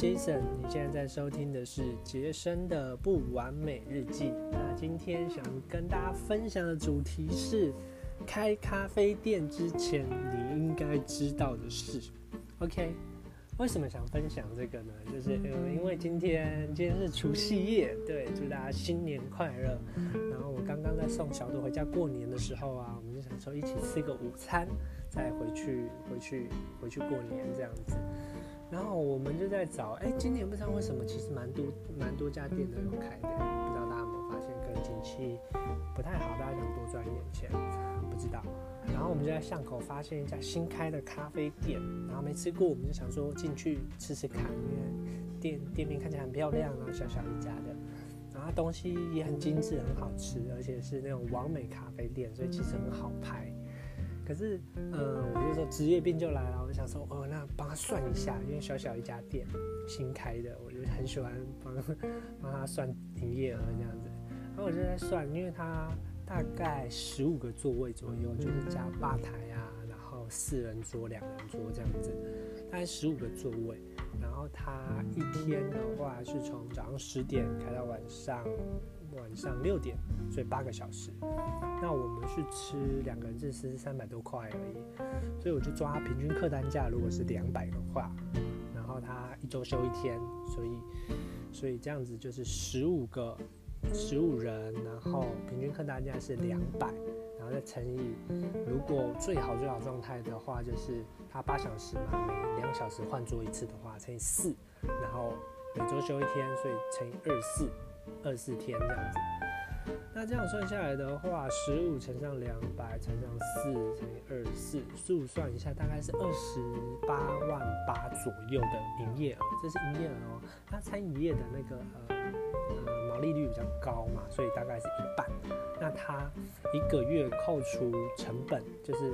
Jason，你现在在收听的是杰森的不完美日记。那今天想跟大家分享的主题是开咖啡店之前你应该知道的事。OK，为什么想分享这个呢？就是，因为今天今天是除夕夜，对，祝大家新年快乐。然后我刚刚在送小朵回家过年的时候啊，我们就想说一起吃个午餐，再回去回去回去过年这样子。然后我们就在找，哎，今年不知道为什么，其实蛮多蛮多家店都有开的，不知道大家有没有发现，可能景气不太好，大家想多赚一点钱，不知道。然后我们就在巷口发现一家新开的咖啡店，然后没吃过，我们就想说进去吃吃看，因为店店面看起来很漂亮，然后小小一家的，然后东西也很精致，很好吃，而且是那种完美咖啡店，所以其实很好拍。可是，嗯，我就说职业病就来了。我想说，哦，那帮他算一下，因为小小一家店，新开的，我就很喜欢帮帮他算营业额这样子。然后我就在算，因为他大概十五个座位左右，就是加吧台啊，然后四人桌、两人桌这样子，大概十五个座位。然后他一天的话是从早上十点开到晚上。晚上六点，所以八个小时。那我们是吃两个人是吃三百多块而已，所以我就抓平均客单价，如果是两百的话，然后他一周休一天，所以所以这样子就是十五个十五人，然后平均客单价是两百，然后再乘以，如果最好最好状态的话，就是他八小时嘛，每两小时换桌一次的话，乘以四，然后每周休一天，所以乘以二四。二四天这样子，那这样算下来的话，十五乘上两百乘上四乘以二四，速算一下，大概是二十八万八左右的营业额，这是营业额哦。那餐饮业的那个呃呃毛利率比较高嘛，所以大概是一半。那它一个月扣除成本，就是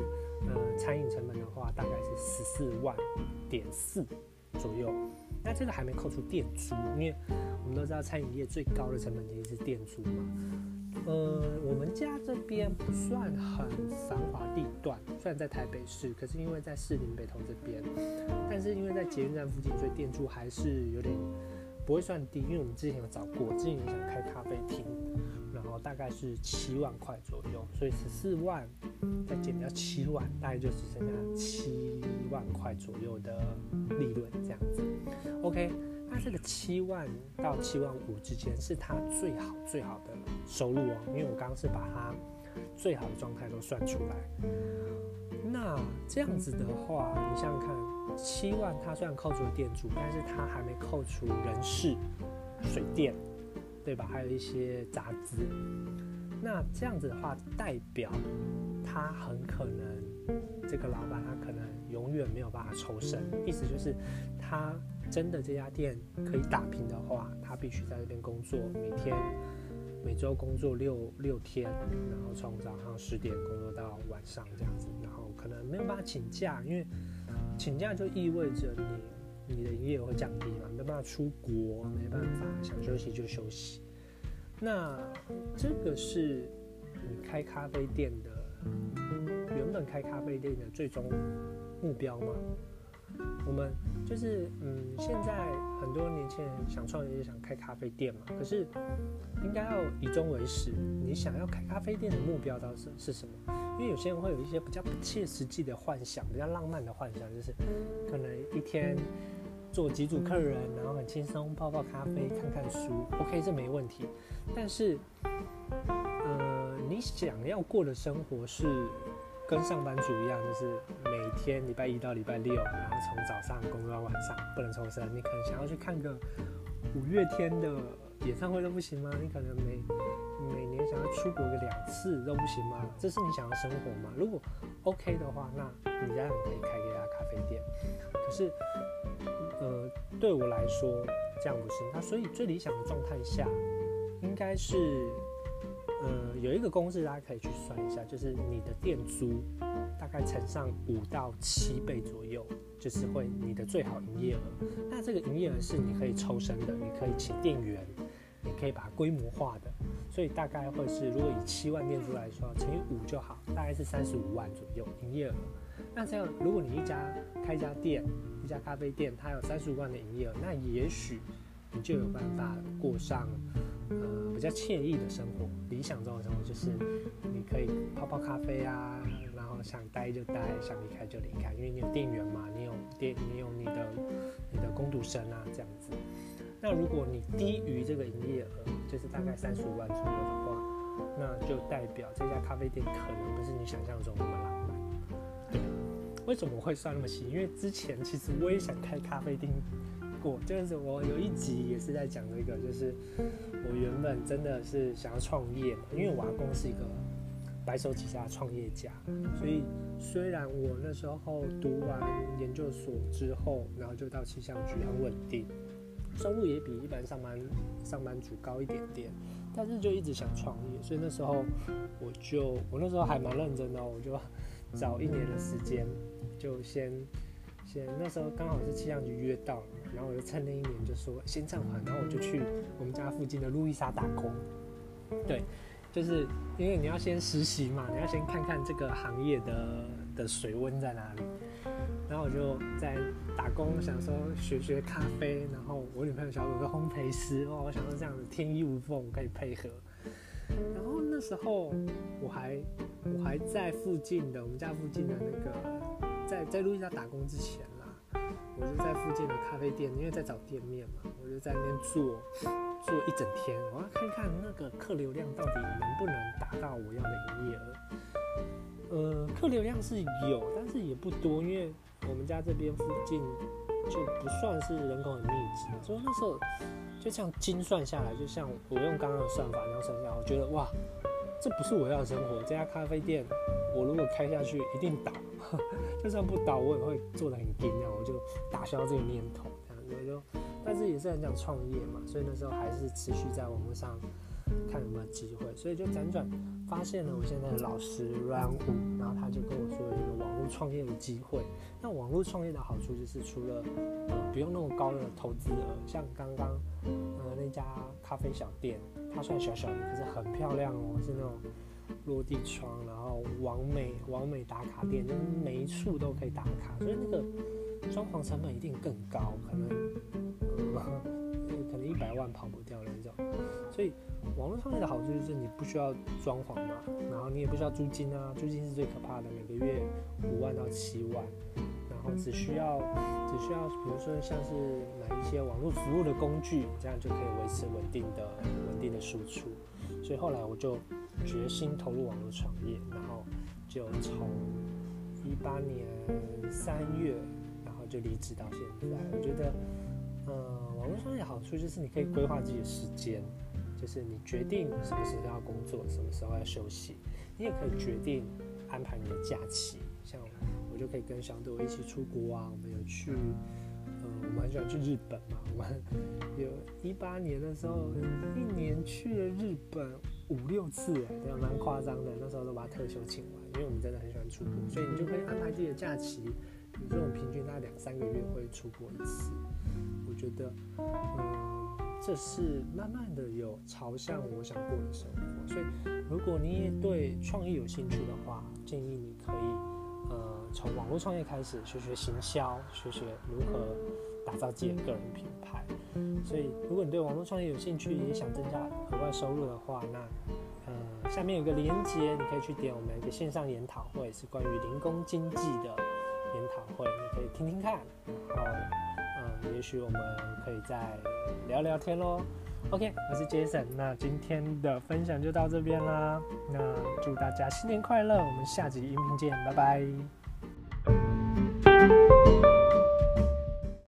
呃餐饮成本的话，大概是十四万点四左右。那这个还没扣除店租，因为我们都知道餐饮业最高的成本其实是店租嘛。呃，我们家这边不算很繁华地段，虽然在台北市，可是因为在士林北投这边，但是因为在捷运站附近，所以店租还是有点不会算低。因为我们之前有找过，之前有想开咖啡厅。大概是七万块左右，所以十四万再减掉七万，大概就只剩下七万块左右的利润这样子。OK，那这个七万到七万五之间是它最好最好的收入哦，因为我刚刚是把它最好的状态都算出来。那这样子的话，你想想看，七万它虽然扣除了店主，但是它还没扣除人事、水电。对吧？还有一些杂资，那这样子的话，代表他很可能这个老板他可能永远没有办法抽身。意思就是，他真的这家店可以打拼的话，他必须在这边工作，每天每周工作六六天，然后从早上十点工作到晚上这样子，然后可能没有办法请假，因为请假就意味着你。你的营业额会降低嘛？没办法出国，没办法想休息就休息。那这个是你开咖啡店的原本开咖啡店的最终目标吗？我们就是嗯，现在很多年轻人想创业，就想开咖啡店嘛。可是应该要以终为始，你想要开咖啡店的目标到底是是什么？因为有些人会有一些比较不切实际的幻想，比较浪漫的幻想，就是可能一天。做几组客人，然后很轻松泡泡咖啡、看看书，OK，这没问题。但是，呃，你想要过的生活是跟上班族一样，就是每天礼拜一到礼拜六，然后从早上工作到晚上，不能抽身。你可能想要去看个五月天的演唱会都不行吗？你可能每每年想要出国个两次都不行吗？这是你想要生活吗？如果 OK 的话，那你这样可以开一家咖啡店。可是。呃，对我来说这样不是。那所以最理想的状态下，应该是，呃，有一个公式大家可以去算一下，就是你的店租大概乘上五到七倍左右，就是会你的最好营业额。那这个营业额是你可以抽身的，你可以请店员，你可以把它规模化的，所以大概会是，如果以七万店租来说，乘以五就好，大概是三十五万左右营业额。那这样，如果你一家开一家店，一家咖啡店，它有三十五万的营业额，那也许你就有办法过上呃比较惬意的生活。理想中的生活就是你可以泡泡咖啡啊，然后想待就待，想离开就离开，因为你有店员嘛，你有店，你有你的你的工读生啊，这样子。那如果你低于这个营业额，就是大概三十五万左右的话，那就代表这家咖啡店可能不是你想象中那么浪漫。为什么会算那么细？因为之前其实我也想开咖啡店过，就是我有一集也是在讲这个，就是我原本真的是想要创业嘛，因为我阿公是一个白手起家的创业家，所以虽然我那时候读完研究所之后，然后就到气象局很稳定，收入也比一般上班上班族高一点点，但是就一直想创业，所以那时候我就我那时候还蛮认真的，我就。早一年的时间，就先先那时候刚好是气象局约到了，然后我就趁那一年就说先暂缓，然后我就去我们家附近的路易莎打工。对，就是因为你要先实习嘛，你要先看看这个行业的的水温在哪里。然后我就在打工，想说学学咖啡，然后我女朋友小狗是烘焙师，哦，我想说这样子天衣无缝可以配合。然后那时候我还我还在附近的我们家附近的那个在在路易莎打工之前啦，我就在附近的咖啡店，因为在找店面嘛，我就在那边做做一整天，我要看看那个客流量到底能不能达到我要的营业额。呃，客流量是有，但是也不多，因为我们家这边附近就不算是人口很密集，所以那时候。就这样精算下来，就像我用刚刚的算法那样算下来，我觉得哇，这不是我要的生活。这家咖啡店，我如果开下去一定倒，就算不倒，我也会做的很精样，我就打消这个念头。这样我就，但是也是很想创业嘛，所以那时候还是持续在网络上看有没有机会，所以就辗转发现了我现在的老师阮虎，然后他就跟我说有一个网络创业的机会。那网络创业的好处就是，除了呃不用那么高的投资额，像刚刚。呃，那家咖啡小店，它虽然小小的，可是很漂亮哦，是那种落地窗，然后完美完美打卡店，就是每一处都可以打卡，所以那个装潢成本一定更高，可能呃 可能一百万跑不掉的那种。所以网络创业的好处就是你不需要装潢嘛，然后你也不需要租金啊，租金是最可怕的，每个月五万到七万。然后只需要，只需要，比如说像是买一些网络服务的工具，这样就可以维持稳定的、稳定的输出。所以后来我就决心投入网络创业，然后就从一八年三月，然后就离职到现在。我觉得，呃，网络创业好处就是你可以规划自己的时间，就是你决定什么时候要工作，什么时候要休息，你也可以决定安排你的假期，像。我就可以跟小豆一起出国啊！我们有去，呃，我们很喜欢去日本嘛。我们有一八年的时候，一年去了日本五六次，哎，这样蛮夸张的。那时候都把特休请完，因为我们真的很喜欢出国，所以你就可以安排自己的假期。比如说，我们平均大概两三个月会出国一次。我觉得，嗯，这是慢慢的有朝向我想过的生活。所以，如果你也对创意有兴趣的话，建议你可以。呃从网络创业开始，学学行销，学学如何打造自己的个人品牌。所以，如果你对网络创业有兴趣，也想增加额外收入的话，那呃，下面有个连接，你可以去点我们一个线上研讨会，是关于零工经济的研讨会，你可以听听看。然后，也许我们可以再聊聊天喽。OK，我是 Jason，那今天的分享就到这边啦。那祝大家新年快乐，我们下集音频见，拜拜。